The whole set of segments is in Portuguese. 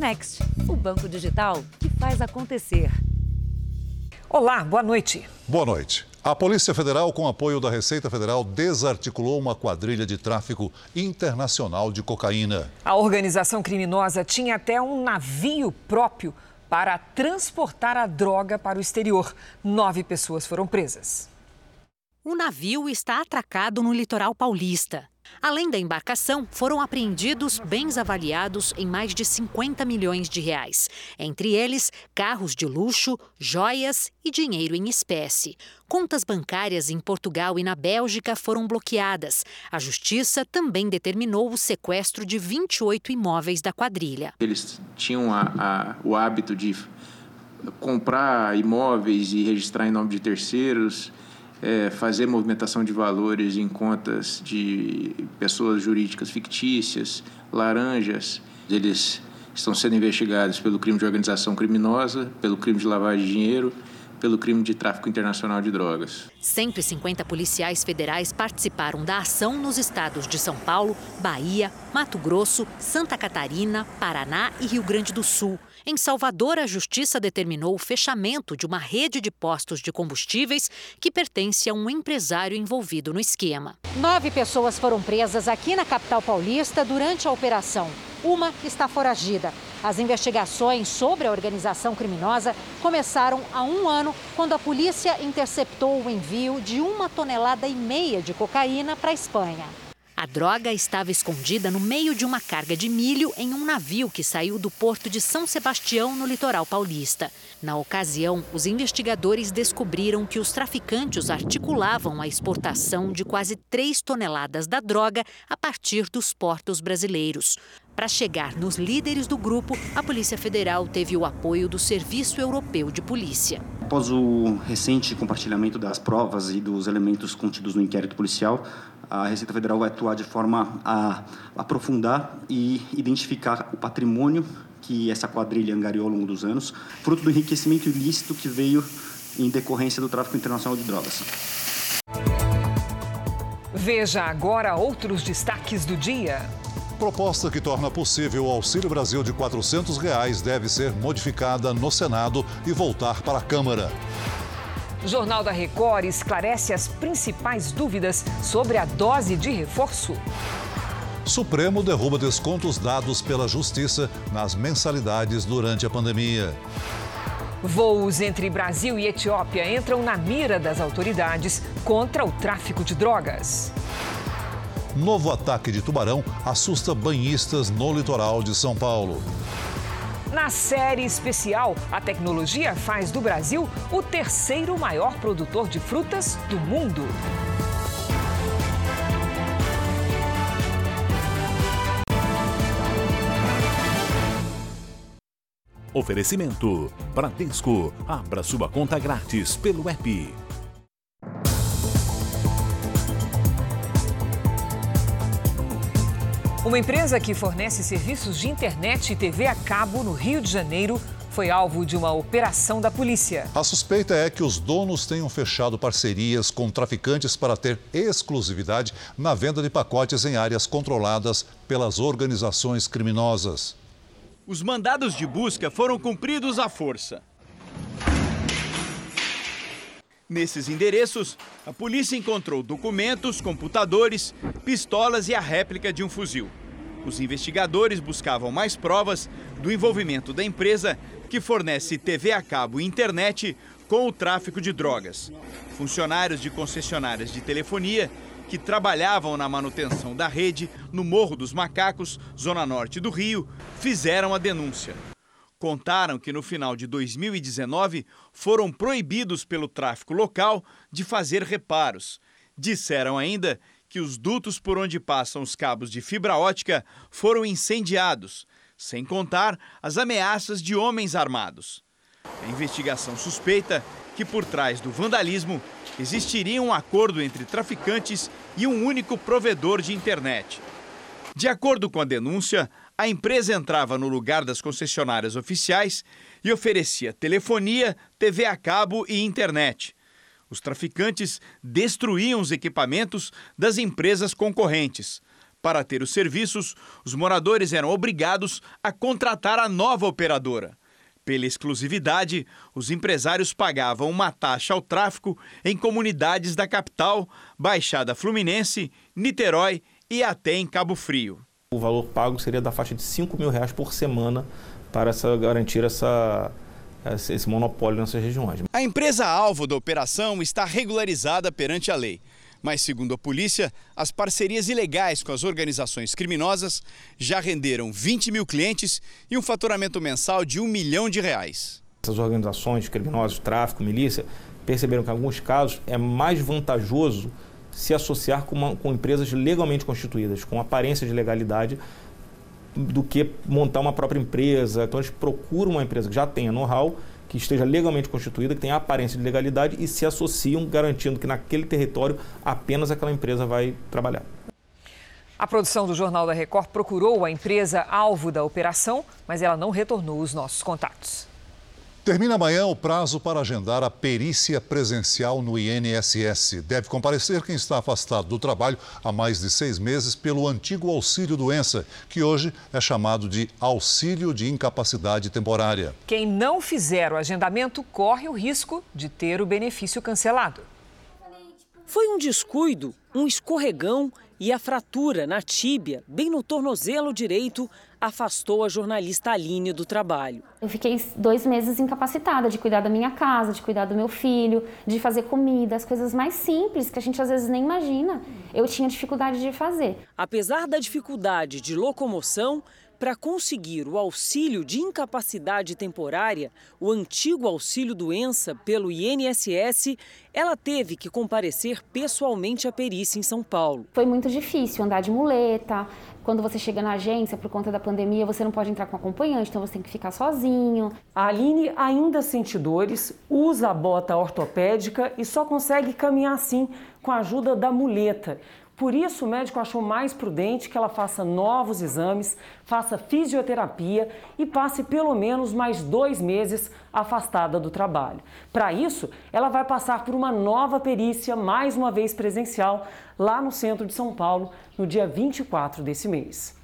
Next, o banco digital que faz acontecer. Olá, boa noite. Boa noite. A Polícia Federal, com apoio da Receita Federal, desarticulou uma quadrilha de tráfico internacional de cocaína. A organização criminosa tinha até um navio próprio para transportar a droga para o exterior. Nove pessoas foram presas. O navio está atracado no litoral paulista. Além da embarcação, foram apreendidos bens avaliados em mais de 50 milhões de reais. Entre eles, carros de luxo, joias e dinheiro em espécie. Contas bancárias em Portugal e na Bélgica foram bloqueadas. A justiça também determinou o sequestro de 28 imóveis da quadrilha. Eles tinham a, a, o hábito de comprar imóveis e registrar em nome de terceiros é, fazer movimentação de valores em contas de pessoas jurídicas fictícias, laranjas. Eles estão sendo investigados pelo crime de organização criminosa, pelo crime de lavagem de dinheiro, pelo crime de tráfico internacional de drogas. 150 policiais federais participaram da ação nos estados de São Paulo, Bahia, Mato Grosso, Santa Catarina, Paraná e Rio Grande do Sul. Em Salvador, a Justiça determinou o fechamento de uma rede de postos de combustíveis que pertence a um empresário envolvido no esquema. Nove pessoas foram presas aqui na capital paulista durante a operação. Uma está foragida. As investigações sobre a organização criminosa começaram há um ano, quando a polícia interceptou o envio de uma tonelada e meia de cocaína para a Espanha. A droga estava escondida no meio de uma carga de milho em um navio que saiu do porto de São Sebastião, no litoral paulista. Na ocasião, os investigadores descobriram que os traficantes articulavam a exportação de quase 3 toneladas da droga a partir dos portos brasileiros. Para chegar nos líderes do grupo, a Polícia Federal teve o apoio do Serviço Europeu de Polícia. Após o recente compartilhamento das provas e dos elementos contidos no inquérito policial, a Receita Federal vai atuar de forma a aprofundar e identificar o patrimônio que essa quadrilha angariou ao longo dos anos, fruto do enriquecimento ilícito que veio em decorrência do tráfico internacional de drogas. Veja agora outros destaques do dia. Proposta que torna possível o Auxílio Brasil de 400 reais deve ser modificada no Senado e voltar para a Câmara. Jornal da Record esclarece as principais dúvidas sobre a dose de reforço. Supremo derruba descontos dados pela Justiça nas mensalidades durante a pandemia. Voos entre Brasil e Etiópia entram na mira das autoridades contra o tráfico de drogas. Novo ataque de tubarão assusta banhistas no litoral de São Paulo. Na série especial, a tecnologia faz do Brasil o terceiro maior produtor de frutas do mundo. Oferecimento: Bradesco. Abra sua conta grátis pelo app. Uma empresa que fornece serviços de internet e TV a cabo no Rio de Janeiro foi alvo de uma operação da polícia. A suspeita é que os donos tenham fechado parcerias com traficantes para ter exclusividade na venda de pacotes em áreas controladas pelas organizações criminosas. Os mandados de busca foram cumpridos à força. Nesses endereços, a polícia encontrou documentos, computadores, pistolas e a réplica de um fuzil. Os investigadores buscavam mais provas do envolvimento da empresa que fornece TV a cabo e internet com o tráfico de drogas. Funcionários de concessionárias de telefonia que trabalhavam na manutenção da rede no Morro dos Macacos, zona norte do Rio, fizeram a denúncia. Contaram que no final de 2019 foram proibidos pelo tráfico local de fazer reparos. Disseram ainda que os dutos por onde passam os cabos de fibra ótica foram incendiados, sem contar as ameaças de homens armados. A investigação suspeita que por trás do vandalismo existiria um acordo entre traficantes e um único provedor de internet. De acordo com a denúncia, a empresa entrava no lugar das concessionárias oficiais e oferecia telefonia, TV a cabo e internet. Os traficantes destruíam os equipamentos das empresas concorrentes. Para ter os serviços, os moradores eram obrigados a contratar a nova operadora. Pela exclusividade, os empresários pagavam uma taxa ao tráfico em comunidades da capital, Baixada Fluminense, Niterói e até em Cabo Frio. O valor pago seria da faixa de 5 mil reais por semana para essa, garantir essa, esse monopólio nessas regiões. A empresa alvo da operação está regularizada perante a lei. Mas, segundo a polícia, as parcerias ilegais com as organizações criminosas já renderam 20 mil clientes e um faturamento mensal de um milhão de reais. Essas organizações criminosas, tráfico, milícia, perceberam que em alguns casos é mais vantajoso se associar com, uma, com empresas legalmente constituídas, com aparência de legalidade, do que montar uma própria empresa. Então eles procuram uma empresa que já tenha know-how que esteja legalmente constituída, que tenha aparência de legalidade e se associam, garantindo que naquele território apenas aquela empresa vai trabalhar. A produção do Jornal da Record procurou a empresa alvo da operação, mas ela não retornou os nossos contatos. Termina amanhã o prazo para agendar a perícia presencial no INSS. Deve comparecer quem está afastado do trabalho há mais de seis meses pelo antigo auxílio doença, que hoje é chamado de auxílio de incapacidade temporária. Quem não fizer o agendamento corre o risco de ter o benefício cancelado. Foi um descuido, um escorregão e a fratura na tíbia, bem no tornozelo direito, afastou a jornalista Aline do trabalho. Eu fiquei dois meses incapacitada de cuidar da minha casa, de cuidar do meu filho, de fazer comida, as coisas mais simples que a gente às vezes nem imagina. Eu tinha dificuldade de fazer. Apesar da dificuldade de locomoção, para conseguir o auxílio de incapacidade temporária, o antigo auxílio doença pelo INSS, ela teve que comparecer pessoalmente à perícia em São Paulo. Foi muito difícil andar de muleta. Quando você chega na agência por conta da pandemia, você não pode entrar com acompanhante, então você tem que ficar sozinho. A Aline ainda sente dores, usa a bota ortopédica e só consegue caminhar assim com a ajuda da muleta. Por isso, o médico achou mais prudente que ela faça novos exames, faça fisioterapia e passe pelo menos mais dois meses afastada do trabalho. Para isso, ela vai passar por uma nova perícia, mais uma vez presencial, lá no centro de São Paulo, no dia 24 desse mês.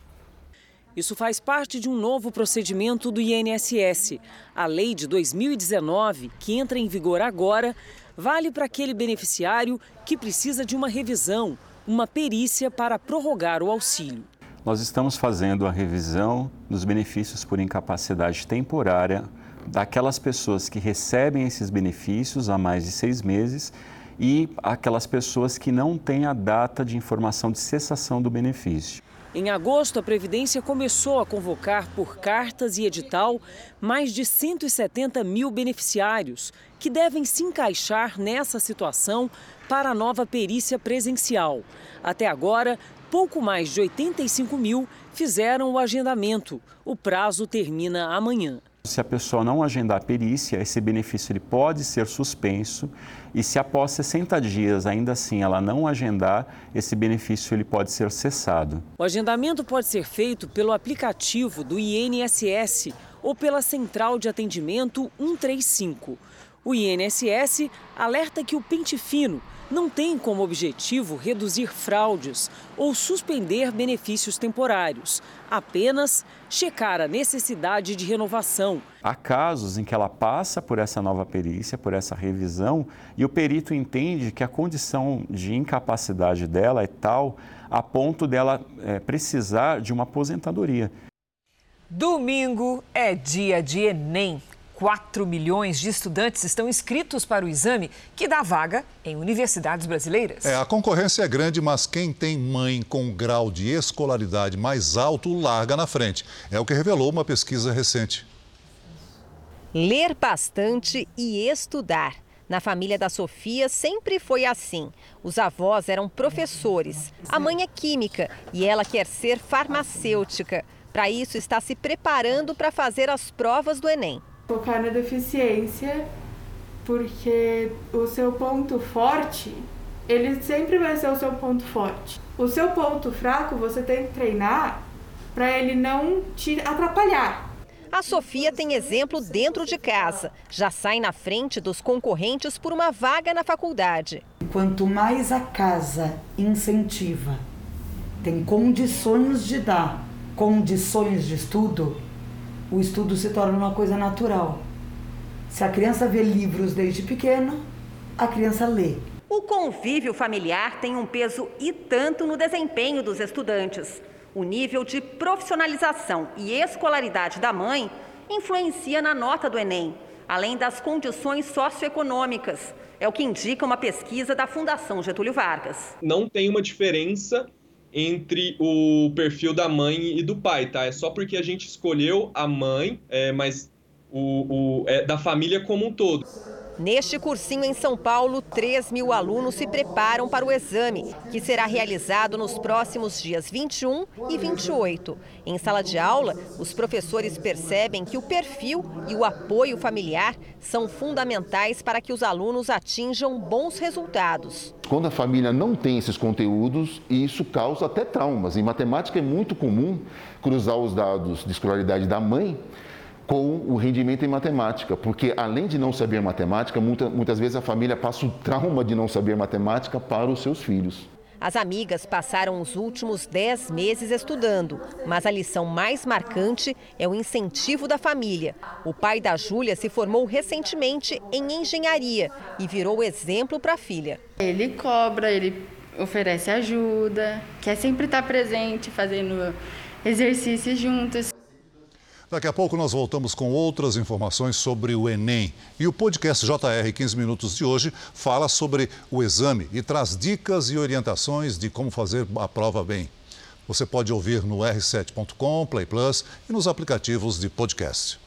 Isso faz parte de um novo procedimento do INSS. A lei de 2019, que entra em vigor agora, vale para aquele beneficiário que precisa de uma revisão uma perícia para prorrogar o auxílio. Nós estamos fazendo a revisão dos benefícios por incapacidade temporária daquelas pessoas que recebem esses benefícios há mais de seis meses e aquelas pessoas que não têm a data de informação de cessação do benefício. Em agosto, a Previdência começou a convocar por cartas e edital mais de 170 mil beneficiários que devem se encaixar nessa situação para a nova perícia presencial. Até agora, pouco mais de 85 mil fizeram o agendamento. O prazo termina amanhã. Se a pessoa não agendar a perícia, esse benefício ele pode ser suspenso e se após 60 dias ainda assim ela não agendar, esse benefício ele pode ser cessado. O agendamento pode ser feito pelo aplicativo do INSS ou pela central de atendimento 135. O INSS alerta que o pente fino não tem como objetivo reduzir fraudes ou suspender benefícios temporários, apenas checar a necessidade de renovação. Há casos em que ela passa por essa nova perícia, por essa revisão, e o perito entende que a condição de incapacidade dela é tal a ponto dela é, precisar de uma aposentadoria. Domingo é dia de Enem. 4 milhões de estudantes estão inscritos para o exame que dá vaga em universidades brasileiras. É, a concorrência é grande, mas quem tem mãe com um grau de escolaridade mais alto larga na frente. É o que revelou uma pesquisa recente. Ler bastante e estudar. Na família da Sofia sempre foi assim. Os avós eram professores, a mãe é química e ela quer ser farmacêutica. Para isso, está se preparando para fazer as provas do Enem focar na deficiência, porque o seu ponto forte, ele sempre vai ser o seu ponto forte. O seu ponto fraco, você tem que treinar para ele não te atrapalhar. A Sofia tem exemplo dentro de casa. Já sai na frente dos concorrentes por uma vaga na faculdade. Quanto mais a casa incentiva tem condições de dar condições de estudo, o estudo se torna uma coisa natural. Se a criança vê livros desde pequena, a criança lê. O convívio familiar tem um peso e tanto no desempenho dos estudantes. O nível de profissionalização e escolaridade da mãe influencia na nota do Enem, além das condições socioeconômicas. É o que indica uma pesquisa da Fundação Getúlio Vargas. Não tem uma diferença entre o perfil da mãe e do pai, tá? É só porque a gente escolheu a mãe, é, mas o, o é da família como um todo. Neste cursinho em São Paulo, 3 mil alunos se preparam para o exame, que será realizado nos próximos dias 21 e 28. Em sala de aula, os professores percebem que o perfil e o apoio familiar são fundamentais para que os alunos atinjam bons resultados. Quando a família não tem esses conteúdos, isso causa até traumas. Em matemática é muito comum cruzar os dados de escolaridade da mãe com o rendimento em matemática, porque além de não saber matemática, muita, muitas vezes a família passa o trauma de não saber matemática para os seus filhos. As amigas passaram os últimos 10 meses estudando, mas a lição mais marcante é o incentivo da família. O pai da Júlia se formou recentemente em engenharia e virou exemplo para a filha. Ele cobra, ele oferece ajuda, quer sempre estar presente, fazendo exercícios juntos. Daqui a pouco nós voltamos com outras informações sobre o Enem. E o podcast JR 15 Minutos de hoje fala sobre o exame e traz dicas e orientações de como fazer a prova bem. Você pode ouvir no r7.com, Play Plus e nos aplicativos de podcast.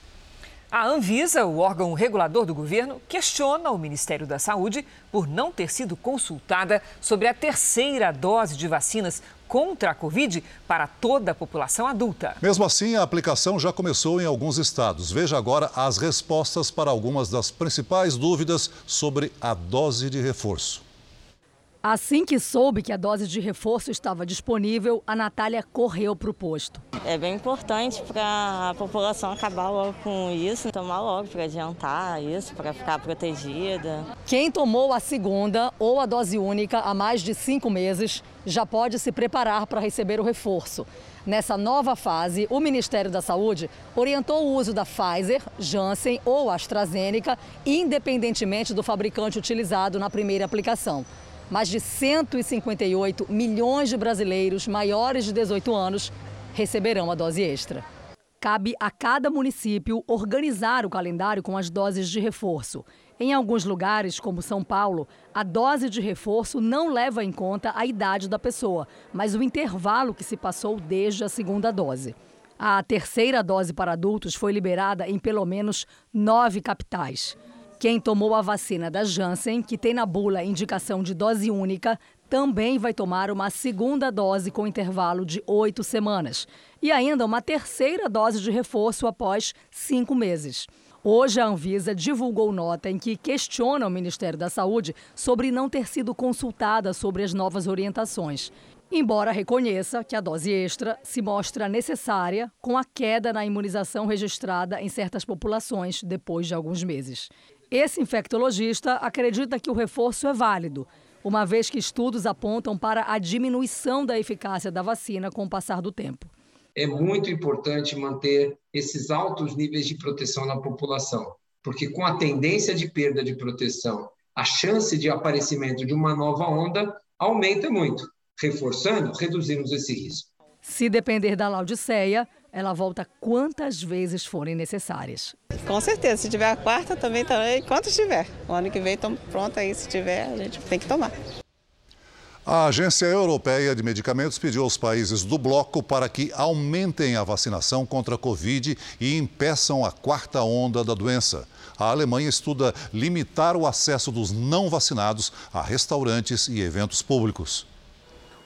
A Anvisa, o órgão regulador do governo, questiona o Ministério da Saúde por não ter sido consultada sobre a terceira dose de vacinas contra a Covid para toda a população adulta. Mesmo assim, a aplicação já começou em alguns estados. Veja agora as respostas para algumas das principais dúvidas sobre a dose de reforço. Assim que soube que a dose de reforço estava disponível, a Natália correu para o posto. É bem importante para a população acabar logo com isso, tomar logo para adiantar isso, para ficar protegida. Quem tomou a segunda ou a dose única há mais de cinco meses já pode se preparar para receber o reforço. Nessa nova fase, o Ministério da Saúde orientou o uso da Pfizer, Janssen ou AstraZeneca, independentemente do fabricante utilizado na primeira aplicação. Mais de 158 milhões de brasileiros maiores de 18 anos receberão a dose extra. Cabe a cada município organizar o calendário com as doses de reforço. Em alguns lugares, como São Paulo, a dose de reforço não leva em conta a idade da pessoa, mas o intervalo que se passou desde a segunda dose. A terceira dose para adultos foi liberada em pelo menos nove capitais. Quem tomou a vacina da Janssen, que tem na bula indicação de dose única, também vai tomar uma segunda dose com intervalo de oito semanas. E ainda uma terceira dose de reforço após cinco meses. Hoje, a Anvisa divulgou nota em que questiona o Ministério da Saúde sobre não ter sido consultada sobre as novas orientações. Embora reconheça que a dose extra se mostra necessária com a queda na imunização registrada em certas populações depois de alguns meses. Esse infectologista acredita que o reforço é válido, uma vez que estudos apontam para a diminuição da eficácia da vacina com o passar do tempo. É muito importante manter esses altos níveis de proteção na população, porque com a tendência de perda de proteção, a chance de aparecimento de uma nova onda aumenta muito. Reforçando, reduzimos esse risco. Se depender da Laudiceia, ela volta quantas vezes forem necessárias. Com certeza, se tiver a quarta também, também quanto tiver. O ano que vem estamos prontos aí, se tiver, a gente tem que tomar. A Agência Europeia de Medicamentos pediu aos países do bloco para que aumentem a vacinação contra a Covid e impeçam a quarta onda da doença. A Alemanha estuda limitar o acesso dos não vacinados a restaurantes e eventos públicos.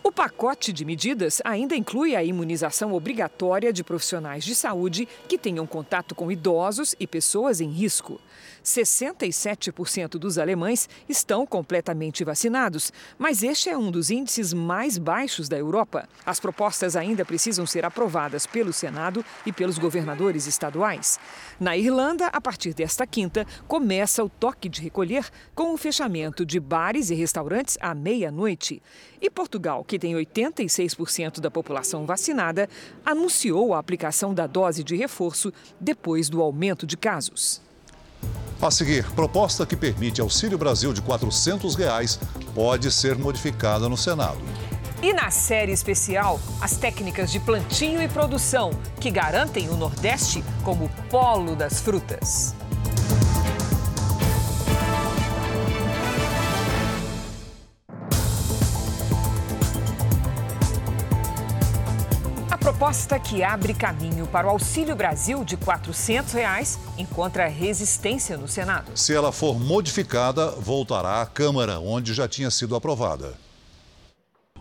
O pacote de medidas ainda inclui a imunização obrigatória de profissionais de saúde que tenham contato com idosos e pessoas em risco. 67% dos alemães estão completamente vacinados, mas este é um dos índices mais baixos da Europa. As propostas ainda precisam ser aprovadas pelo Senado e pelos governadores estaduais. Na Irlanda, a partir desta quinta, começa o toque de recolher com o fechamento de bares e restaurantes à meia-noite. E Portugal, que tem 86% da população vacinada, anunciou a aplicação da dose de reforço depois do aumento de casos. A seguir, proposta que permite Auxílio Brasil de 400 reais pode ser modificada no Senado. E na série especial, as técnicas de plantio e produção que garantem o Nordeste como polo das frutas. Proposta que abre caminho para o Auxílio Brasil de 400 reais encontra resistência no Senado. Se ela for modificada, voltará à Câmara, onde já tinha sido aprovada.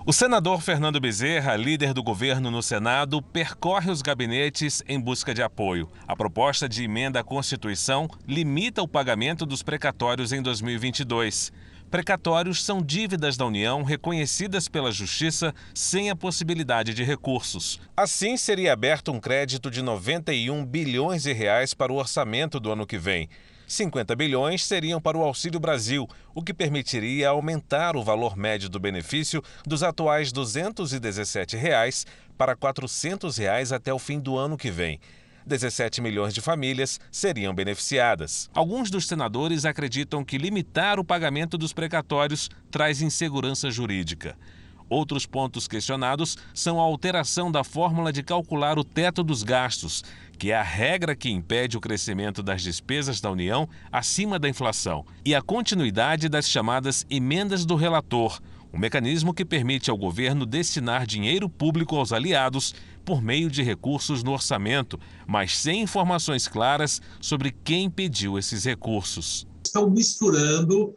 O senador Fernando Bezerra, líder do governo no Senado, percorre os gabinetes em busca de apoio. A proposta de emenda à Constituição limita o pagamento dos precatórios em 2022. Precatórios são dívidas da União reconhecidas pela Justiça sem a possibilidade de recursos. Assim, seria aberto um crédito de 91 bilhões de reais para o orçamento do ano que vem. 50 bilhões seriam para o Auxílio Brasil, o que permitiria aumentar o valor médio do benefício dos atuais 217 reais para 400 reais até o fim do ano que vem. 17 milhões de famílias seriam beneficiadas. Alguns dos senadores acreditam que limitar o pagamento dos precatórios traz insegurança jurídica. Outros pontos questionados são a alteração da fórmula de calcular o teto dos gastos, que é a regra que impede o crescimento das despesas da União acima da inflação, e a continuidade das chamadas emendas do relator, um mecanismo que permite ao governo destinar dinheiro público aos aliados por meio de recursos no orçamento, mas sem informações claras sobre quem pediu esses recursos. Estão misturando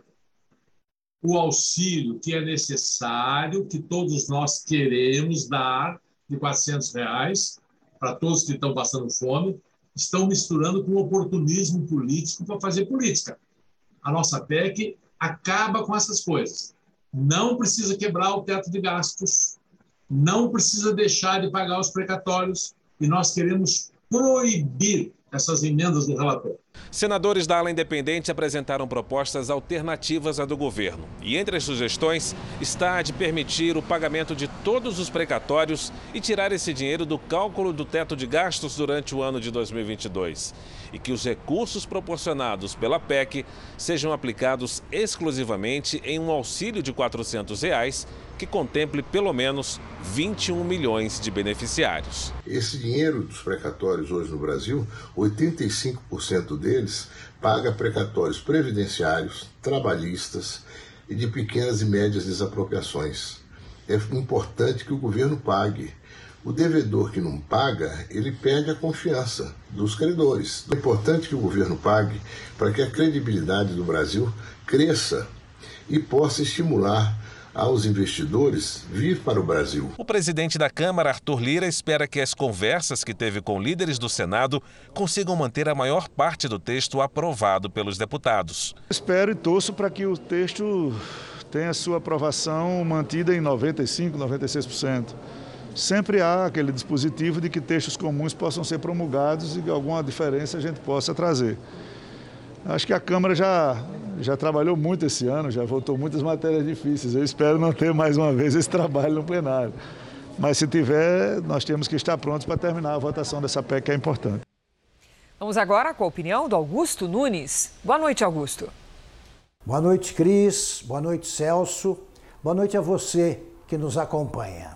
o auxílio que é necessário, que todos nós queremos dar, de 400 reais, para todos que estão passando fome, estão misturando com oportunismo político para fazer política. A nossa PEC acaba com essas coisas. Não precisa quebrar o teto de gastos, não precisa deixar de pagar os precatórios, e nós queremos proibir essas emendas do relator. Senadores da ala independente apresentaram propostas alternativas à do governo. E entre as sugestões está a de permitir o pagamento de todos os precatórios e tirar esse dinheiro do cálculo do teto de gastos durante o ano de 2022. E que os recursos proporcionados pela PEC sejam aplicados exclusivamente em um auxílio de 400 reais que contemple pelo menos 21 milhões de beneficiários. Esse dinheiro dos precatórios hoje no Brasil, 85% deles paga precatórios previdenciários, trabalhistas e de pequenas e médias desapropriações. É importante que o governo pague. O devedor que não paga, ele perde a confiança dos credores. É importante que o governo pague para que a credibilidade do Brasil cresça e possa estimular aos investidores vir para o Brasil. O presidente da Câmara, Arthur Lira, espera que as conversas que teve com líderes do Senado consigam manter a maior parte do texto aprovado pelos deputados. Espero e torço para que o texto tenha sua aprovação mantida em 95%, 96%. Sempre há aquele dispositivo de que textos comuns possam ser promulgados e que alguma diferença a gente possa trazer. Acho que a Câmara já, já trabalhou muito esse ano, já votou muitas matérias difíceis. Eu espero não ter mais uma vez esse trabalho no plenário. Mas se tiver, nós temos que estar prontos para terminar a votação dessa PEC que é importante. Vamos agora com a opinião do Augusto Nunes. Boa noite, Augusto. Boa noite, Cris. Boa noite, Celso. Boa noite a você que nos acompanha.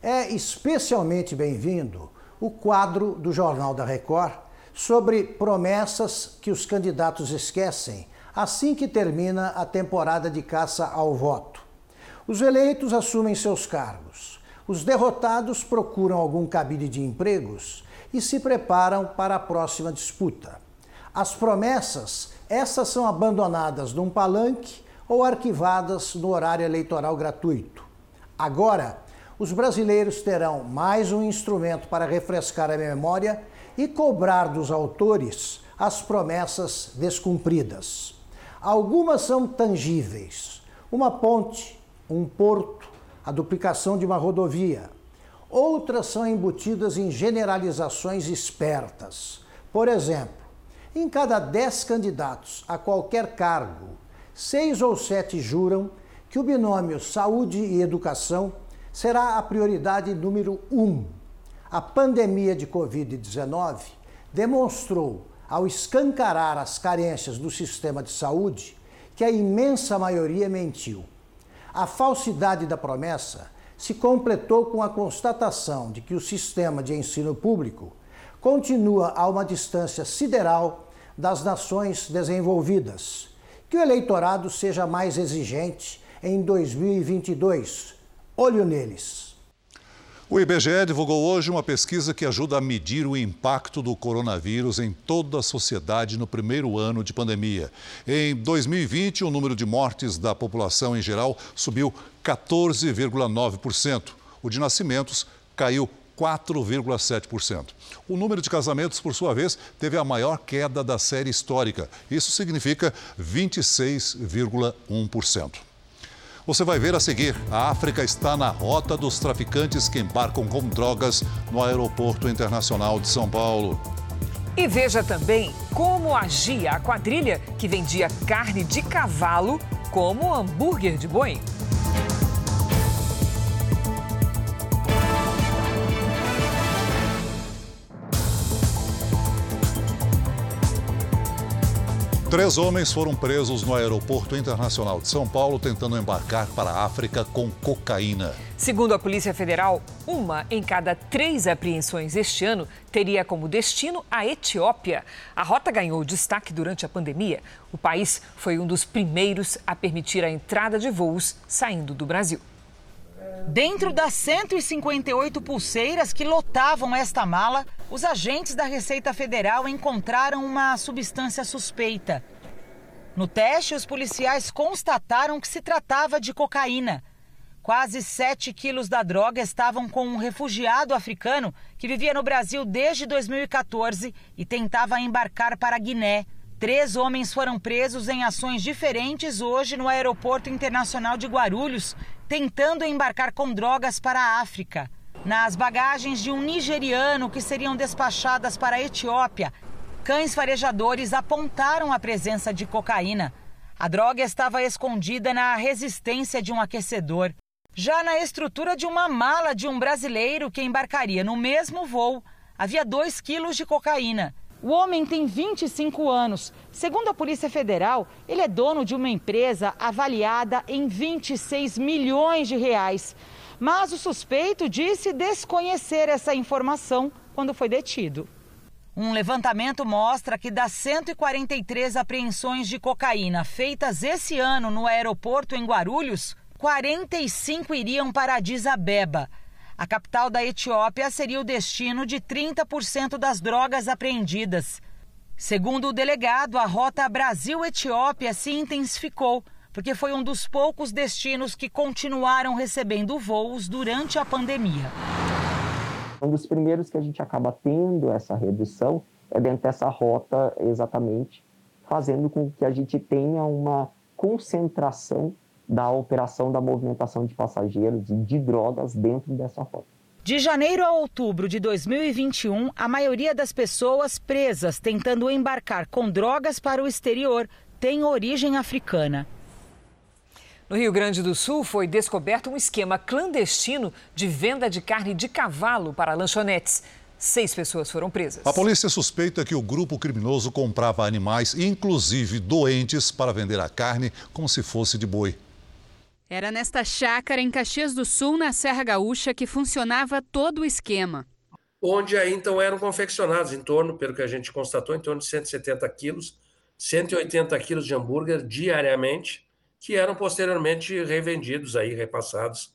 É especialmente bem-vindo o quadro do Jornal da Record sobre promessas que os candidatos esquecem assim que termina a temporada de caça ao voto. Os eleitos assumem seus cargos. Os derrotados procuram algum cabide de empregos e se preparam para a próxima disputa. As promessas, essas são abandonadas num palanque ou arquivadas no horário eleitoral gratuito. Agora, os brasileiros terão mais um instrumento para refrescar a memória e cobrar dos autores as promessas descumpridas. Algumas são tangíveis: uma ponte, um porto, a duplicação de uma rodovia. Outras são embutidas em generalizações espertas. Por exemplo, em cada dez candidatos a qualquer cargo, seis ou sete juram que o binômio saúde e educação será a prioridade número um. A pandemia de Covid-19 demonstrou, ao escancarar as carências do sistema de saúde, que a imensa maioria mentiu. A falsidade da promessa se completou com a constatação de que o sistema de ensino público continua a uma distância sideral das nações desenvolvidas. Que o eleitorado seja mais exigente em 2022. Olho neles. O IBGE divulgou hoje uma pesquisa que ajuda a medir o impacto do coronavírus em toda a sociedade no primeiro ano de pandemia. Em 2020, o número de mortes da população em geral subiu 14,9%. O de nascimentos caiu 4,7%. O número de casamentos, por sua vez, teve a maior queda da série histórica. Isso significa 26,1%. Você vai ver a seguir: a África está na rota dos traficantes que embarcam com drogas no Aeroporto Internacional de São Paulo. E veja também como agia a quadrilha que vendia carne de cavalo como hambúrguer de boi. Três homens foram presos no Aeroporto Internacional de São Paulo tentando embarcar para a África com cocaína. Segundo a Polícia Federal, uma em cada três apreensões este ano teria como destino a Etiópia. A rota ganhou destaque durante a pandemia. O país foi um dos primeiros a permitir a entrada de voos saindo do Brasil. Dentro das 158 pulseiras que lotavam esta mala, os agentes da Receita Federal encontraram uma substância suspeita. No teste, os policiais constataram que se tratava de cocaína. Quase 7 quilos da droga estavam com um refugiado africano que vivia no Brasil desde 2014 e tentava embarcar para Guiné. Três homens foram presos em ações diferentes hoje no Aeroporto Internacional de Guarulhos, tentando embarcar com drogas para a África. Nas bagagens de um nigeriano que seriam despachadas para a Etiópia, cães farejadores apontaram a presença de cocaína. A droga estava escondida na resistência de um aquecedor. Já na estrutura de uma mala de um brasileiro que embarcaria no mesmo voo, havia 2 quilos de cocaína. O homem tem 25 anos. Segundo a Polícia Federal, ele é dono de uma empresa avaliada em 26 milhões de reais. Mas o suspeito disse desconhecer essa informação quando foi detido. Um levantamento mostra que das 143 apreensões de cocaína feitas esse ano no aeroporto em Guarulhos, 45 iriam para Addis Abeba. A capital da Etiópia seria o destino de 30% das drogas apreendidas. Segundo o delegado, a rota Brasil-Etiópia se intensificou, porque foi um dos poucos destinos que continuaram recebendo voos durante a pandemia. Um dos primeiros que a gente acaba tendo essa redução é dentro dessa rota, exatamente, fazendo com que a gente tenha uma concentração da operação da movimentação de passageiros e de drogas dentro dessa rota. De janeiro a outubro de 2021, a maioria das pessoas presas tentando embarcar com drogas para o exterior tem origem africana. No Rio Grande do Sul foi descoberto um esquema clandestino de venda de carne de cavalo para lanchonetes. Seis pessoas foram presas. A polícia suspeita que o grupo criminoso comprava animais, inclusive doentes, para vender a carne como se fosse de boi. Era nesta chácara em Caxias do Sul, na Serra Gaúcha, que funcionava todo o esquema. Onde aí então eram confeccionados em torno, pelo que a gente constatou, em torno de 170 quilos, 180 quilos de hambúrguer diariamente, que eram posteriormente revendidos aí, repassados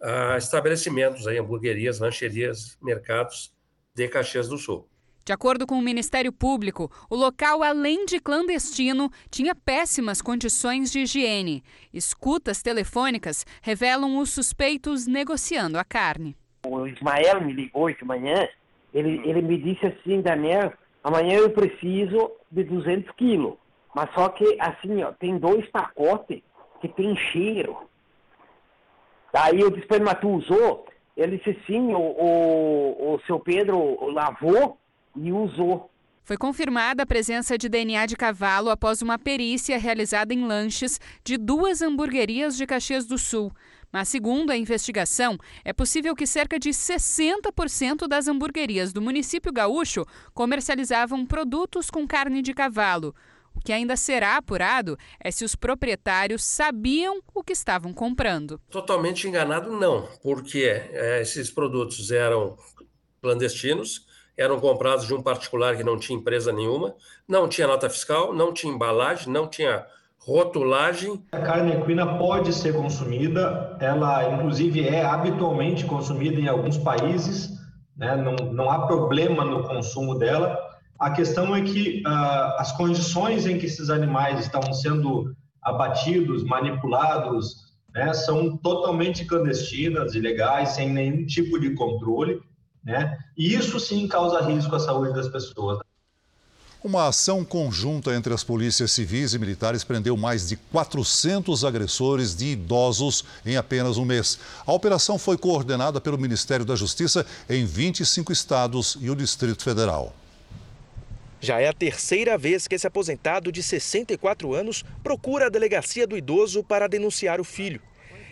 a estabelecimentos aí, hamburguerias, lancherias, mercados de Caxias do Sul. De acordo com o Ministério Público, o local, além de clandestino, tinha péssimas condições de higiene. Escutas telefônicas revelam os suspeitos negociando a carne. O Ismael me ligou de manhã, ele, ele me disse assim, Daniel, amanhã eu preciso de 200 quilos. Mas só que, assim, ó, tem dois pacotes que tem cheiro. Daí eu disse para ele, mas tu usou? Ele disse, sim, o, o, o seu Pedro lavou e usou. Foi confirmada a presença de DNA de cavalo após uma perícia realizada em lanches de duas hamburguerias de Caxias do Sul. Mas, segundo a investigação, é possível que cerca de 60% das hamburguerias do município gaúcho comercializavam produtos com carne de cavalo. O que ainda será apurado é se os proprietários sabiam o que estavam comprando. Totalmente enganado, não, porque é, esses produtos eram clandestinos, eram comprados de um particular que não tinha empresa nenhuma, não tinha nota fiscal, não tinha embalagem, não tinha rotulagem. A carne equina pode ser consumida, ela inclusive é habitualmente consumida em alguns países, né? não, não há problema no consumo dela. A questão é que uh, as condições em que esses animais estão sendo abatidos, manipulados, né, são totalmente clandestinas, ilegais, sem nenhum tipo de controle. Né? E isso sim causa risco à saúde das pessoas. Uma ação conjunta entre as polícias civis e militares prendeu mais de 400 agressores de idosos em apenas um mês. A operação foi coordenada pelo Ministério da Justiça em 25 estados e o Distrito Federal. Já é a terceira vez que esse aposentado de 64 anos procura a delegacia do idoso para denunciar o filho.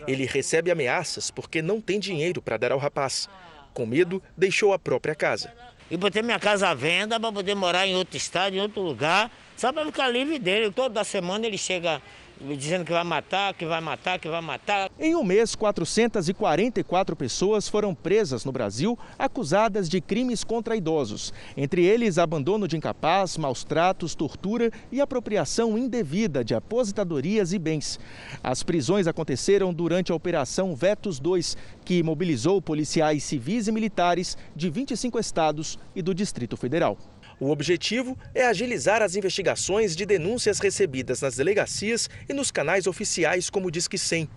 Ele recebe ameaças porque não tem dinheiro para dar ao rapaz. Com medo, deixou a própria casa e botei minha casa à venda para poder morar em outro estado, em outro lugar, só para ficar livre dele. Toda semana ele chega dizendo que vai matar, que vai matar, que vai matar. Em um mês, 444 pessoas foram presas no Brasil acusadas de crimes contra idosos. Entre eles, abandono de incapaz, maus tratos, tortura e apropriação indevida de aposentadorias e bens. As prisões aconteceram durante a Operação Vetos 2, que mobilizou policiais civis e militares de 25 estados e do Distrito Federal. O objetivo é agilizar as investigações de denúncias recebidas nas delegacias e nos canais oficiais como o Disque 100.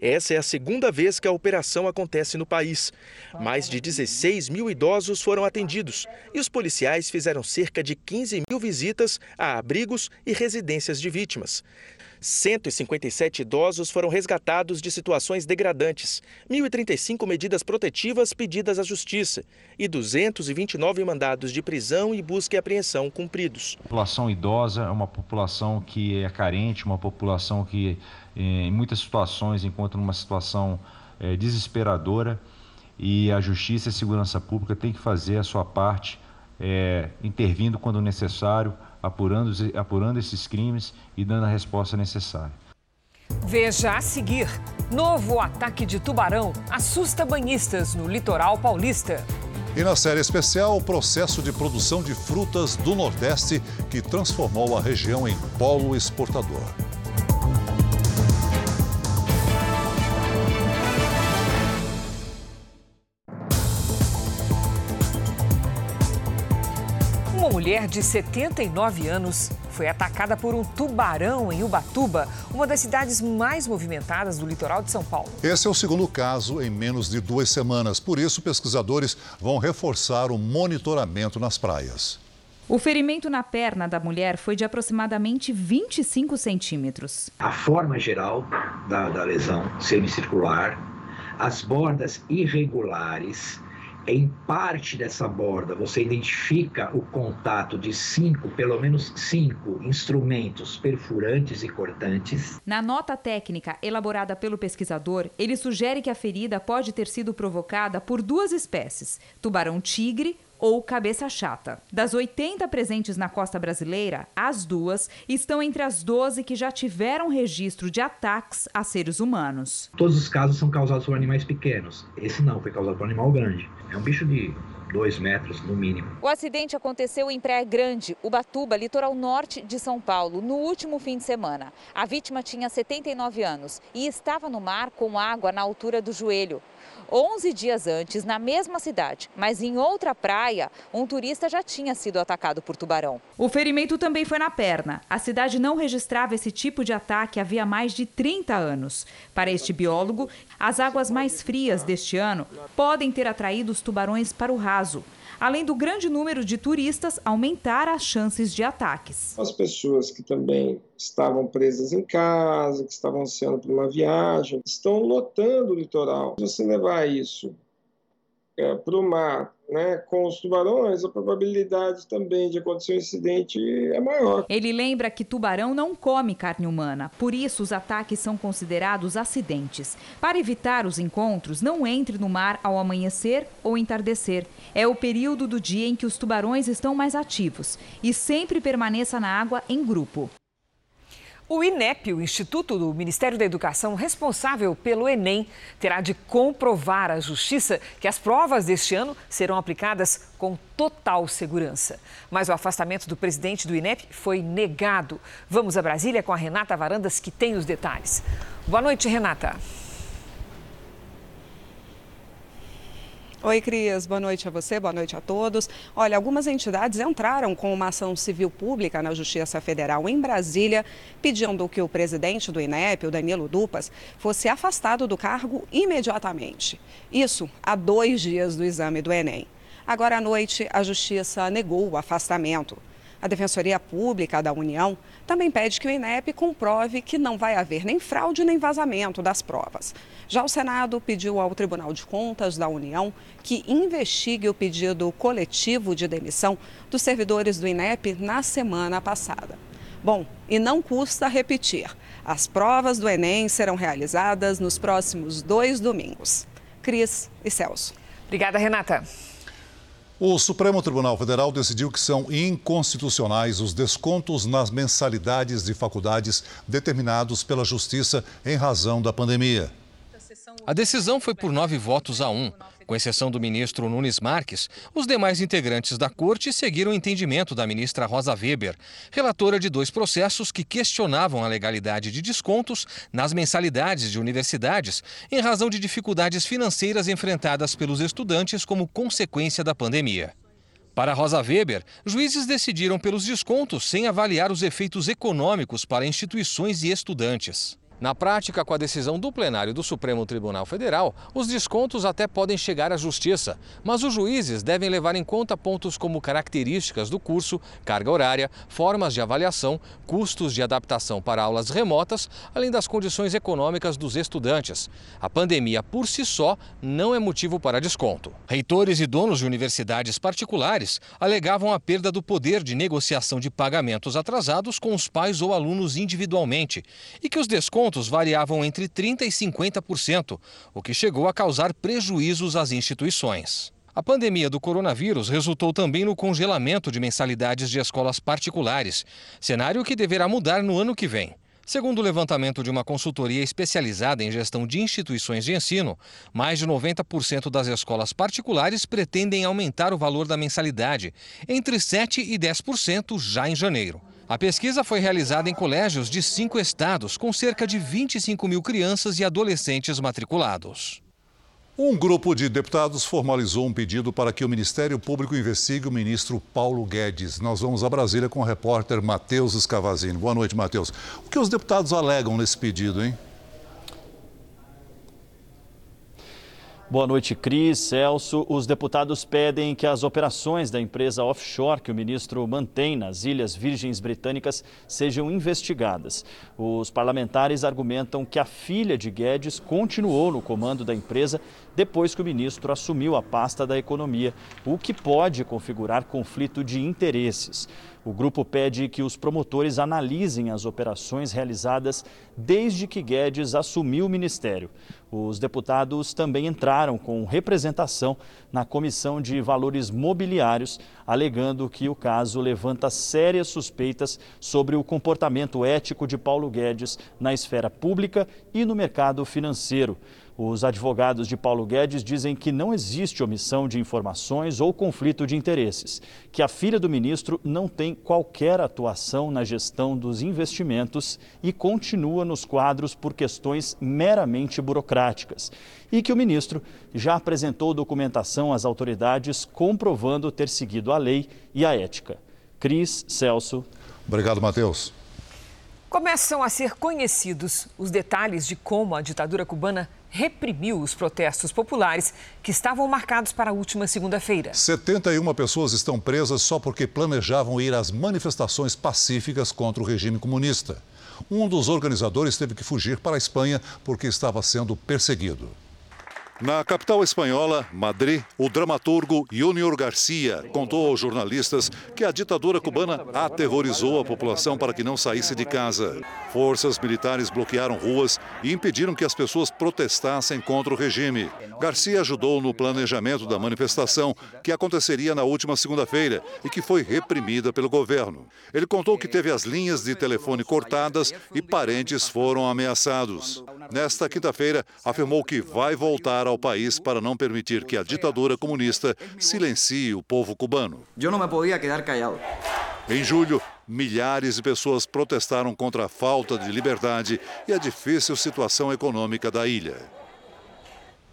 Essa é a segunda vez que a operação acontece no país. Mais de 16 mil idosos foram atendidos e os policiais fizeram cerca de 15 mil visitas a abrigos e residências de vítimas. 157 idosos foram resgatados de situações degradantes, 1.035 medidas protetivas pedidas à Justiça e 229 mandados de prisão e busca e apreensão cumpridos. A população idosa é uma população que é carente, uma população que, eh, em muitas situações, encontra uma situação é, desesperadora e a Justiça e a Segurança Pública têm que fazer a sua parte, é, intervindo quando necessário apurando, apurando esses crimes e dando a resposta necessária. Veja a seguir: novo ataque de tubarão assusta banhistas no litoral paulista. E na série especial, o processo de produção de frutas do Nordeste que transformou a região em polo exportador. Mulher de 79 anos foi atacada por um tubarão em Ubatuba, uma das cidades mais movimentadas do litoral de São Paulo. Esse é o segundo caso em menos de duas semanas. Por isso, pesquisadores vão reforçar o monitoramento nas praias. O ferimento na perna da mulher foi de aproximadamente 25 centímetros. A forma geral da, da lesão semicircular, as bordas irregulares, em parte dessa borda você identifica o contato de cinco, pelo menos cinco instrumentos perfurantes e cortantes. Na nota técnica elaborada pelo pesquisador, ele sugere que a ferida pode ter sido provocada por duas espécies: tubarão-tigre ou cabeça chata. Das 80 presentes na costa brasileira, as duas estão entre as 12 que já tiveram registro de ataques a seres humanos. Todos os casos são causados por animais pequenos. Esse não, foi causado por um animal grande. É um bicho de dois metros no mínimo. O acidente aconteceu em Praia Grande, Ubatuba, litoral norte de São Paulo, no último fim de semana. A vítima tinha 79 anos e estava no mar com água na altura do joelho. 11 dias antes, na mesma cidade, mas em outra praia, um turista já tinha sido atacado por tubarão. O ferimento também foi na perna. A cidade não registrava esse tipo de ataque havia mais de 30 anos. Para este biólogo, as águas mais frias deste ano podem ter atraído os tubarões para o raso além do grande número de turistas, aumentar as chances de ataques. As pessoas que também estavam presas em casa, que estavam ansiando por uma viagem, estão lotando o litoral. Se você levar isso é, para o mar né, com os tubarões, a probabilidade também de acontecer um incidente é maior. Ele lembra que tubarão não come carne humana, por isso os ataques são considerados acidentes. Para evitar os encontros, não entre no mar ao amanhecer ou entardecer. É o período do dia em que os tubarões estão mais ativos e sempre permaneça na água em grupo. O INEP, o Instituto do Ministério da Educação, responsável pelo Enem, terá de comprovar à Justiça que as provas deste ano serão aplicadas com total segurança. Mas o afastamento do presidente do INEP foi negado. Vamos a Brasília com a Renata Varandas, que tem os detalhes. Boa noite, Renata. Oi, Cris. Boa noite a você, boa noite a todos. Olha, algumas entidades entraram com uma ação civil pública na Justiça Federal em Brasília, pedindo que o presidente do INEP, o Danilo Dupas, fosse afastado do cargo imediatamente. Isso há dois dias do exame do Enem. Agora à noite, a Justiça negou o afastamento. A Defensoria Pública da União também pede que o INEP comprove que não vai haver nem fraude nem vazamento das provas. Já o Senado pediu ao Tribunal de Contas da União que investigue o pedido coletivo de demissão dos servidores do INEP na semana passada. Bom, e não custa repetir: as provas do Enem serão realizadas nos próximos dois domingos. Cris e Celso. Obrigada, Renata. O Supremo Tribunal Federal decidiu que são inconstitucionais os descontos nas mensalidades de faculdades determinados pela Justiça em razão da pandemia. A decisão foi por nove votos a um. Com exceção do ministro Nunes Marques, os demais integrantes da corte seguiram o entendimento da ministra Rosa Weber, relatora de dois processos que questionavam a legalidade de descontos nas mensalidades de universidades em razão de dificuldades financeiras enfrentadas pelos estudantes como consequência da pandemia. Para Rosa Weber, juízes decidiram pelos descontos sem avaliar os efeitos econômicos para instituições e estudantes. Na prática, com a decisão do plenário do Supremo Tribunal Federal, os descontos até podem chegar à justiça, mas os juízes devem levar em conta pontos como características do curso, carga horária, formas de avaliação, custos de adaptação para aulas remotas, além das condições econômicas dos estudantes. A pandemia por si só não é motivo para desconto. Reitores e donos de universidades particulares alegavam a perda do poder de negociação de pagamentos atrasados com os pais ou alunos individualmente e que os descontos descontos variavam entre 30% e 50%, o que chegou a causar prejuízos às instituições. A pandemia do coronavírus resultou também no congelamento de mensalidades de escolas particulares, cenário que deverá mudar no ano que vem. Segundo o levantamento de uma consultoria especializada em gestão de instituições de ensino, mais de 90% das escolas particulares pretendem aumentar o valor da mensalidade, entre 7% e 10% já em janeiro. A pesquisa foi realizada em colégios de cinco estados, com cerca de 25 mil crianças e adolescentes matriculados. Um grupo de deputados formalizou um pedido para que o Ministério Público investigue o ministro Paulo Guedes. Nós vamos a Brasília com o repórter Matheus Escavazini. Boa noite, Matheus. O que os deputados alegam nesse pedido, hein? Boa noite, Cris, Celso. Os deputados pedem que as operações da empresa offshore que o ministro mantém nas Ilhas Virgens Britânicas sejam investigadas. Os parlamentares argumentam que a filha de Guedes continuou no comando da empresa depois que o ministro assumiu a pasta da economia, o que pode configurar conflito de interesses. O grupo pede que os promotores analisem as operações realizadas desde que Guedes assumiu o ministério. Os deputados também entraram com representação na Comissão de Valores Mobiliários, alegando que o caso levanta sérias suspeitas sobre o comportamento ético de Paulo Guedes na esfera pública e no mercado financeiro. Os advogados de Paulo Guedes dizem que não existe omissão de informações ou conflito de interesses, que a filha do ministro não tem qualquer atuação na gestão dos investimentos e continua nos quadros por questões meramente burocráticas, e que o ministro já apresentou documentação às autoridades comprovando ter seguido a lei e a ética. Cris Celso. Obrigado, Matheus. Começam a ser conhecidos os detalhes de como a ditadura cubana reprimiu os protestos populares que estavam marcados para a última segunda-feira. 71 pessoas estão presas só porque planejavam ir às manifestações pacíficas contra o regime comunista. Um dos organizadores teve que fugir para a Espanha porque estava sendo perseguido. Na capital espanhola, Madrid, o dramaturgo Júnior Garcia contou aos jornalistas que a ditadura cubana aterrorizou a população para que não saísse de casa. Forças militares bloquearam ruas e impediram que as pessoas protestassem contra o regime. Garcia ajudou no planejamento da manifestação que aconteceria na última segunda-feira e que foi reprimida pelo governo. Ele contou que teve as linhas de telefone cortadas e parentes foram ameaçados. Nesta quinta-feira, afirmou que vai voltar ao país para não permitir que a ditadura comunista silencie o povo cubano. Eu não me podia quedar. Em julho, milhares de pessoas protestaram contra a falta de liberdade e a difícil situação econômica da ilha.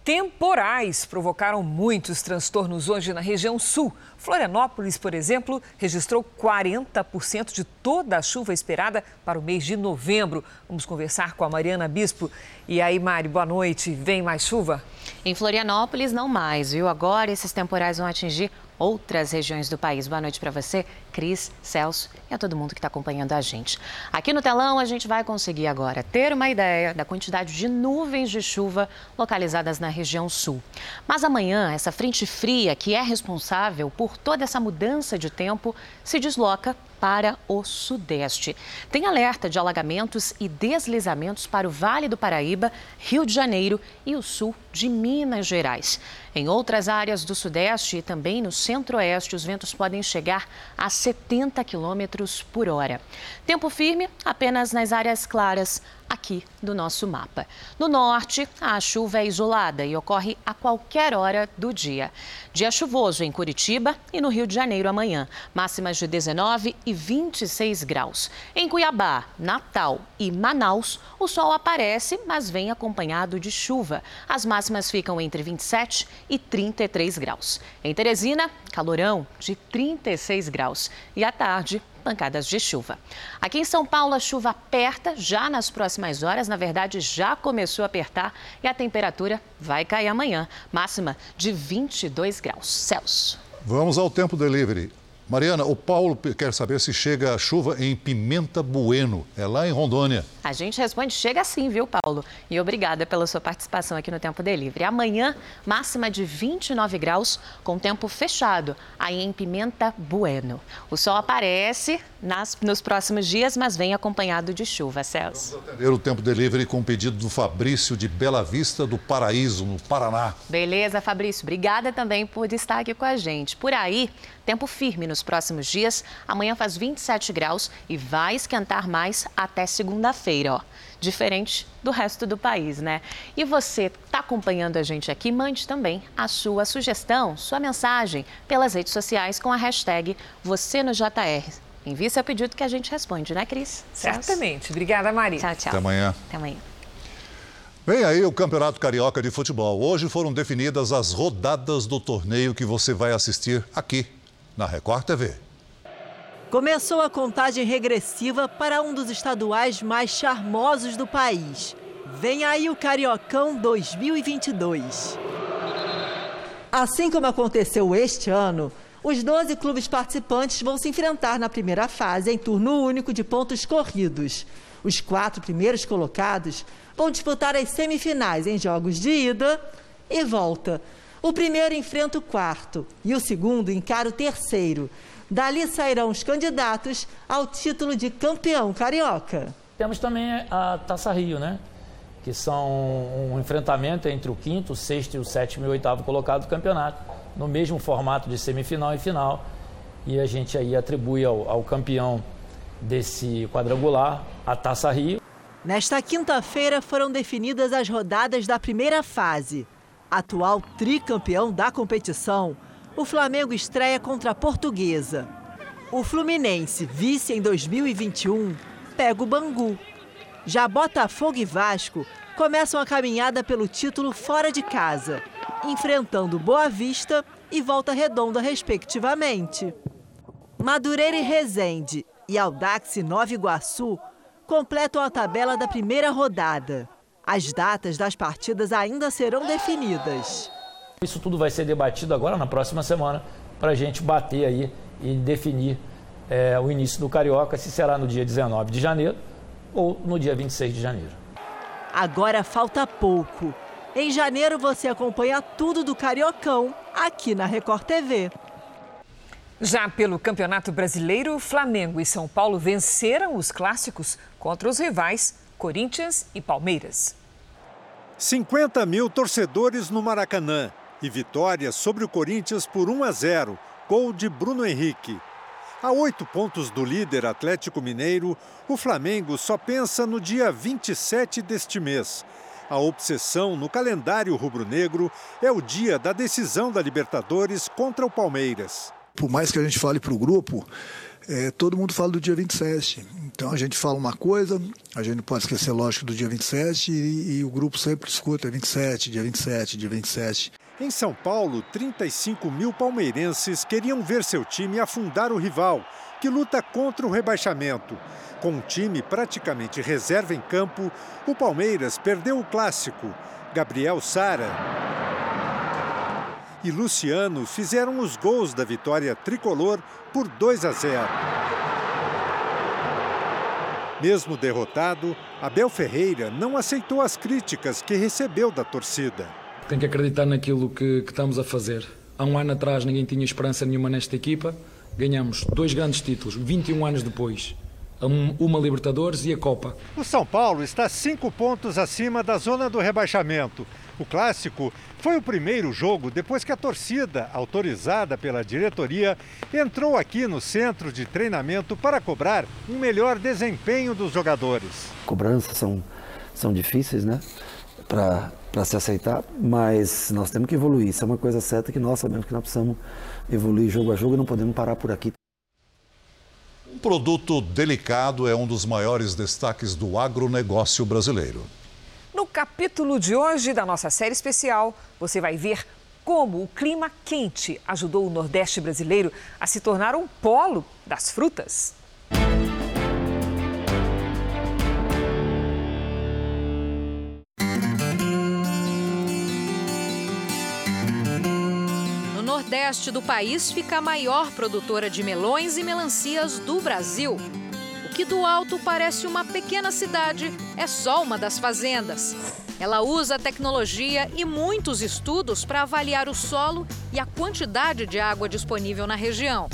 Temporais provocaram muitos transtornos hoje na região sul. Florianópolis, por exemplo, registrou 40% de toda a chuva esperada para o mês de novembro. Vamos conversar com a Mariana Bispo. E aí, Mari, boa noite. Vem mais chuva? Em Florianópolis, não mais, viu? Agora esses temporais vão atingir outras regiões do país. Boa noite para você, Cris, Celso e a todo mundo que está acompanhando a gente. Aqui no telão, a gente vai conseguir agora ter uma ideia da quantidade de nuvens de chuva localizadas na região sul. Mas amanhã, essa frente fria, que é responsável por toda essa mudança de tempo, se desloca para o sudeste. Tem alerta de alagamentos e deslizamentos para o Vale do Paraíba, Rio de Janeiro e o sul de Minas Gerais. Em outras áreas do sudeste e também no centro-oeste, os ventos podem chegar a 70 quilômetros por hora. Tempo firme apenas nas áreas claras aqui do nosso mapa. No norte, a chuva é isolada e ocorre a qualquer hora do dia. Dia chuvoso em Curitiba e no Rio de Janeiro amanhã, máximas de 19 e 26 graus. Em Cuiabá, Natal e Manaus, o sol aparece, mas vem acompanhado de chuva. As máximas ficam entre 27 e 33 graus. Em Teresina, calorão de 36 graus. E à tarde, pancadas de chuva. Aqui em São Paulo, a chuva aperta já nas próximas horas. Na verdade, já começou a apertar e a temperatura vai cair amanhã. Máxima de 22 graus. Celsius. Vamos ao tempo delivery. Mariana, o Paulo quer saber se chega a chuva em Pimenta Bueno, é lá em Rondônia. A gente responde, chega sim, viu, Paulo? E obrigada pela sua participação aqui no Tempo Delivery. Amanhã, máxima de 29 graus, com tempo fechado, aí em Pimenta Bueno. O sol aparece nas, nos próximos dias, mas vem acompanhado de chuva, Celso. Vamos atender o Tempo Delivery com o pedido do Fabrício de Bela Vista do Paraíso, no Paraná. Beleza, Fabrício. Obrigada também por estar aqui com a gente. Por aí, tempo firme nos próximos dias. Amanhã faz 27 graus e vai esquentar mais até segunda-feira ó. Diferente do resto do país, né? E você está acompanhando a gente aqui? Mande também a sua sugestão, sua mensagem pelas redes sociais com a hashtag Você no JR. Envie seu pedido que a gente responde, né, Cris? Certamente. Obrigada, Maria. Tchau, tchau. Até amanhã. Até amanhã. Vem aí o Campeonato Carioca de Futebol. Hoje foram definidas as rodadas do torneio que você vai assistir aqui na Record TV. Começou a contagem regressiva para um dos estaduais mais charmosos do país. Vem aí o Cariocão 2022. Assim como aconteceu este ano, os 12 clubes participantes vão se enfrentar na primeira fase em turno único de pontos corridos. Os quatro primeiros colocados vão disputar as semifinais em jogos de ida e volta. O primeiro enfrenta o quarto e o segundo encara o terceiro. Dali sairão os candidatos ao título de campeão carioca. Temos também a Taça Rio, né? Que são um enfrentamento entre o quinto, o sexto, o sétimo e o oitavo colocado do campeonato, no mesmo formato de semifinal e final. E a gente aí atribui ao, ao campeão desse quadrangular a Taça Rio. Nesta quinta-feira foram definidas as rodadas da primeira fase. Atual tricampeão da competição, o Flamengo estreia contra a Portuguesa. O Fluminense, vice em 2021, pega o Bangu. Já Botafogo e Vasco começam a caminhada pelo título fora de casa, enfrentando Boa Vista e Volta Redonda, respectivamente. Madureira e Resende e Aldax e Nova Iguaçu completam a tabela da primeira rodada. As datas das partidas ainda serão definidas. Isso tudo vai ser debatido agora na próxima semana para a gente bater aí e definir é, o início do Carioca, se será no dia 19 de janeiro ou no dia 26 de janeiro. Agora falta pouco. Em janeiro você acompanha tudo do Cariocão aqui na Record TV. Já pelo Campeonato Brasileiro, Flamengo e São Paulo venceram os clássicos contra os rivais Corinthians e Palmeiras. 50 mil torcedores no Maracanã e vitória sobre o Corinthians por 1 a 0, gol de Bruno Henrique. A oito pontos do líder Atlético Mineiro, o Flamengo só pensa no dia 27 deste mês. A obsessão no calendário rubro-negro é o dia da decisão da Libertadores contra o Palmeiras. Por mais que a gente fale para o grupo, é, todo mundo fala do dia 27. Então a gente fala uma coisa, a gente não pode esquecer, lógico, do dia 27 e, e o grupo sempre escuta 27, dia 27, dia 27. Em São Paulo, 35 mil palmeirenses queriam ver seu time afundar o rival, que luta contra o rebaixamento. Com um time praticamente reserva em campo, o Palmeiras perdeu o clássico. Gabriel Sara e Luciano fizeram os gols da vitória tricolor por 2 a 0. Mesmo derrotado, Abel Ferreira não aceitou as críticas que recebeu da torcida. Tem que acreditar naquilo que, que estamos a fazer. Há um ano atrás ninguém tinha esperança nenhuma nesta equipa. Ganhamos dois grandes títulos, 21 anos depois uma Libertadores e a Copa. O São Paulo está cinco pontos acima da zona do rebaixamento. O clássico foi o primeiro jogo depois que a torcida, autorizada pela diretoria, entrou aqui no centro de treinamento para cobrar um melhor desempenho dos jogadores. Cobranças são, são difíceis, né? Para se aceitar, mas nós temos que evoluir. Isso é uma coisa certa que nós sabemos que nós precisamos evoluir jogo a jogo e não podemos parar por aqui. Um produto delicado é um dos maiores destaques do agronegócio brasileiro. No capítulo de hoje da nossa série especial, você vai ver como o clima quente ajudou o Nordeste brasileiro a se tornar um polo das frutas. nordeste do país fica a maior produtora de melões e melancias do Brasil. Que do alto parece uma pequena cidade é só uma das fazendas. Ela usa tecnologia e muitos estudos para avaliar o solo e a quantidade de água disponível na região.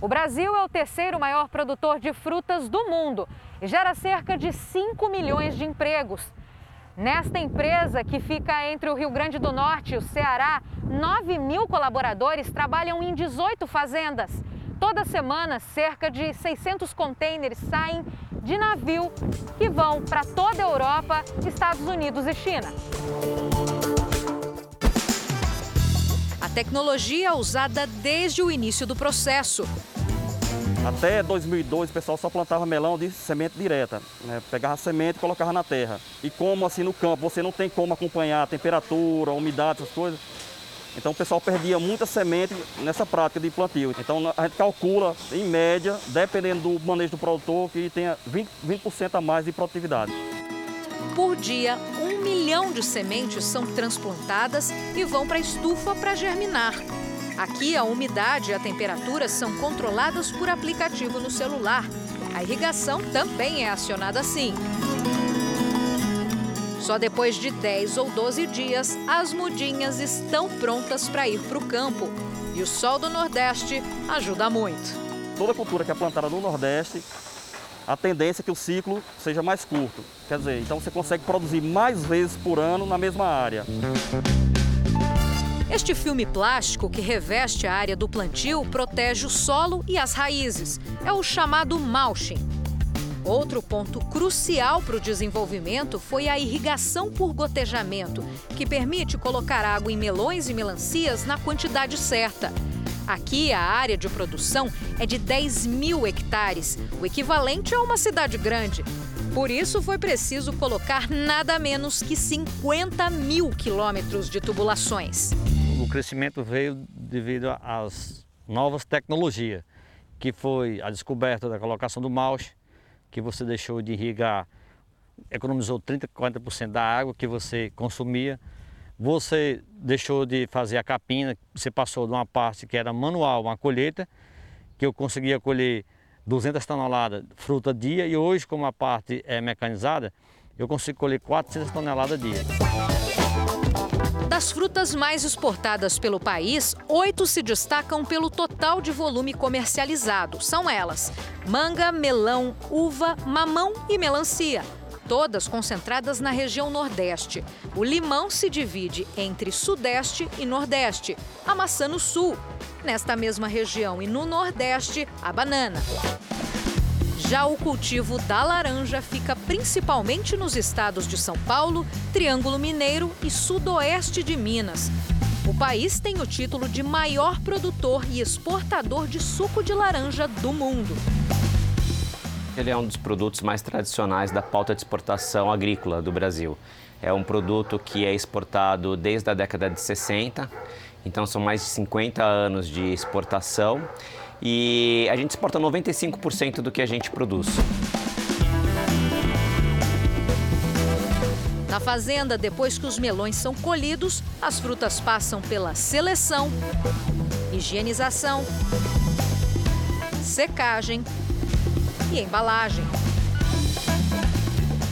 O Brasil é o terceiro maior produtor de frutas do mundo e gera cerca de 5 milhões de empregos. Nesta empresa, que fica entre o Rio Grande do Norte e o Ceará, 9 mil colaboradores trabalham em 18 fazendas. Toda semana, cerca de 600 contêineres saem de navio que vão para toda a Europa, Estados Unidos e China. A tecnologia é usada desde o início do processo. Até 2002 o pessoal só plantava melão de semente direta, né? pegava a semente e colocava na terra. E como assim no campo você não tem como acompanhar a temperatura, a umidade, essas coisas, então o pessoal perdia muita semente nessa prática de plantio. Então a gente calcula, em média, dependendo do manejo do produtor, que tenha 20%, 20 a mais de produtividade. Por dia, um milhão de sementes são transplantadas e vão para a estufa para germinar. Aqui, a umidade e a temperatura são controladas por aplicativo no celular. A irrigação também é acionada assim. Só depois de 10 ou 12 dias, as mudinhas estão prontas para ir para o campo. E o sol do Nordeste ajuda muito. Toda cultura que é plantada no Nordeste, a tendência é que o ciclo seja mais curto. Quer dizer, então você consegue produzir mais vezes por ano na mesma área. Este filme plástico que reveste a área do plantio protege o solo e as raízes. É o chamado mulching. Outro ponto crucial para o desenvolvimento foi a irrigação por gotejamento, que permite colocar água em melões e melancias na quantidade certa. Aqui, a área de produção é de 10 mil hectares, o equivalente a uma cidade grande. Por isso, foi preciso colocar nada menos que 50 mil quilômetros de tubulações o crescimento veio devido às novas tecnologias, que foi a descoberta da colocação do mouse, que você deixou de irrigar, economizou 30, 40% da água que você consumia. Você deixou de fazer a capina, você passou de uma parte que era manual, uma colheita, que eu conseguia colher 200 toneladas de fruta dia e hoje, como a parte é mecanizada, eu consigo colher 400 toneladas dia. Das frutas mais exportadas pelo país, oito se destacam pelo total de volume comercializado. São elas: manga, melão, uva, mamão e melancia. Todas concentradas na região Nordeste. O limão se divide entre Sudeste e Nordeste, a maçã no Sul. Nesta mesma região e no Nordeste, a banana. Já o cultivo da laranja fica principalmente nos estados de São Paulo, Triângulo Mineiro e Sudoeste de Minas. O país tem o título de maior produtor e exportador de suco de laranja do mundo. Ele é um dos produtos mais tradicionais da pauta de exportação agrícola do Brasil. É um produto que é exportado desde a década de 60, então são mais de 50 anos de exportação e a gente exporta 95% do que a gente produz. Na fazenda, depois que os melões são colhidos, as frutas passam pela seleção, higienização, secagem e embalagem.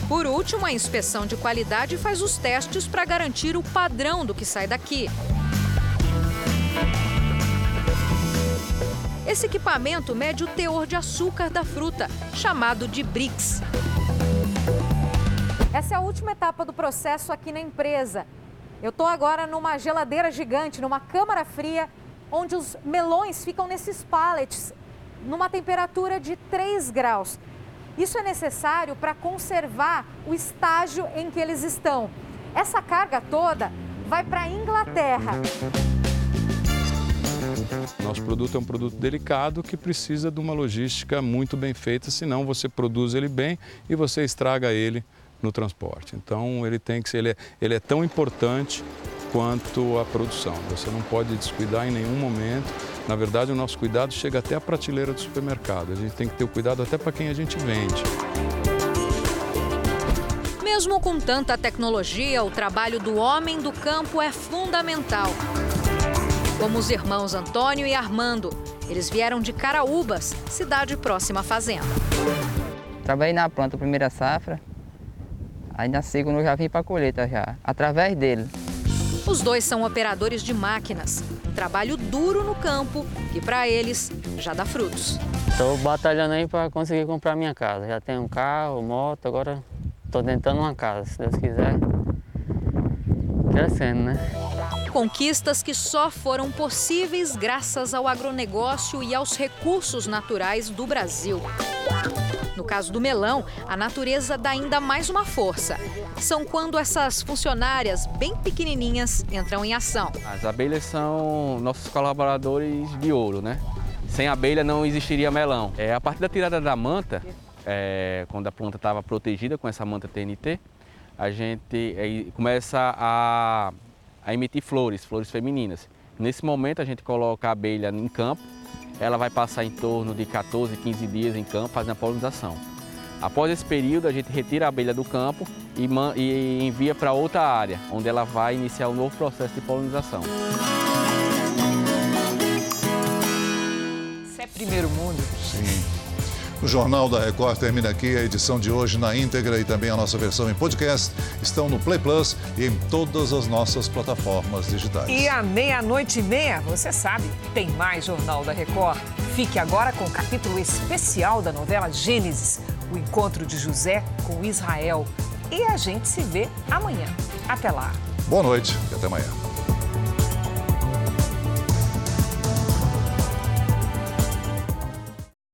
Por último, a inspeção de qualidade faz os testes para garantir o padrão do que sai daqui. Esse equipamento mede o teor de açúcar da fruta, chamado de BRICS. Essa é a última etapa do processo aqui na empresa. Eu estou agora numa geladeira gigante, numa câmara fria, onde os melões ficam nesses pallets, numa temperatura de 3 graus. Isso é necessário para conservar o estágio em que eles estão. Essa carga toda vai para a Inglaterra. Nosso produto é um produto delicado que precisa de uma logística muito bem feita, senão você produz ele bem e você estraga ele no transporte. Então ele tem que ser, ele é, ele é tão importante quanto a produção. Você não pode descuidar em nenhum momento. Na verdade, o nosso cuidado chega até a prateleira do supermercado. A gente tem que ter o cuidado até para quem a gente vende. Mesmo com tanta tecnologia, o trabalho do homem do campo é fundamental como os irmãos Antônio e Armando. Eles vieram de Caraúbas, cidade próxima à fazenda. Trabalhei na planta primeira safra, aí na segunda eu já vim para a colheita já, através dele. Os dois são operadores de máquinas, um trabalho duro no campo que para eles já dá frutos. Estou batalhando aí para conseguir comprar minha casa. Já tenho um carro, moto, agora estou tentando uma casa, se Deus quiser. Crescendo, né? Conquistas que só foram possíveis graças ao agronegócio e aos recursos naturais do Brasil. No caso do melão, a natureza dá ainda mais uma força. São quando essas funcionárias bem pequenininhas entram em ação. As abelhas são nossos colaboradores de ouro, né? Sem abelha não existiria melão. É, a partir da tirada da manta, é, quando a planta estava protegida com essa manta TNT, a gente é, começa a a emitir flores, flores femininas. Nesse momento a gente coloca a abelha em campo, ela vai passar em torno de 14, 15 dias em campo fazendo a polinização. Após esse período, a gente retira a abelha do campo e, e envia para outra área, onde ela vai iniciar um novo processo de polinização. Isso é primeiro mundo? Sim. O Jornal da Record termina aqui. A edição de hoje na íntegra e também a nossa versão em podcast estão no Play Plus e em todas as nossas plataformas digitais. E à meia-noite e meia, você sabe, tem mais Jornal da Record. Fique agora com o capítulo especial da novela Gênesis, o encontro de José com Israel. E a gente se vê amanhã. Até lá. Boa noite e até amanhã.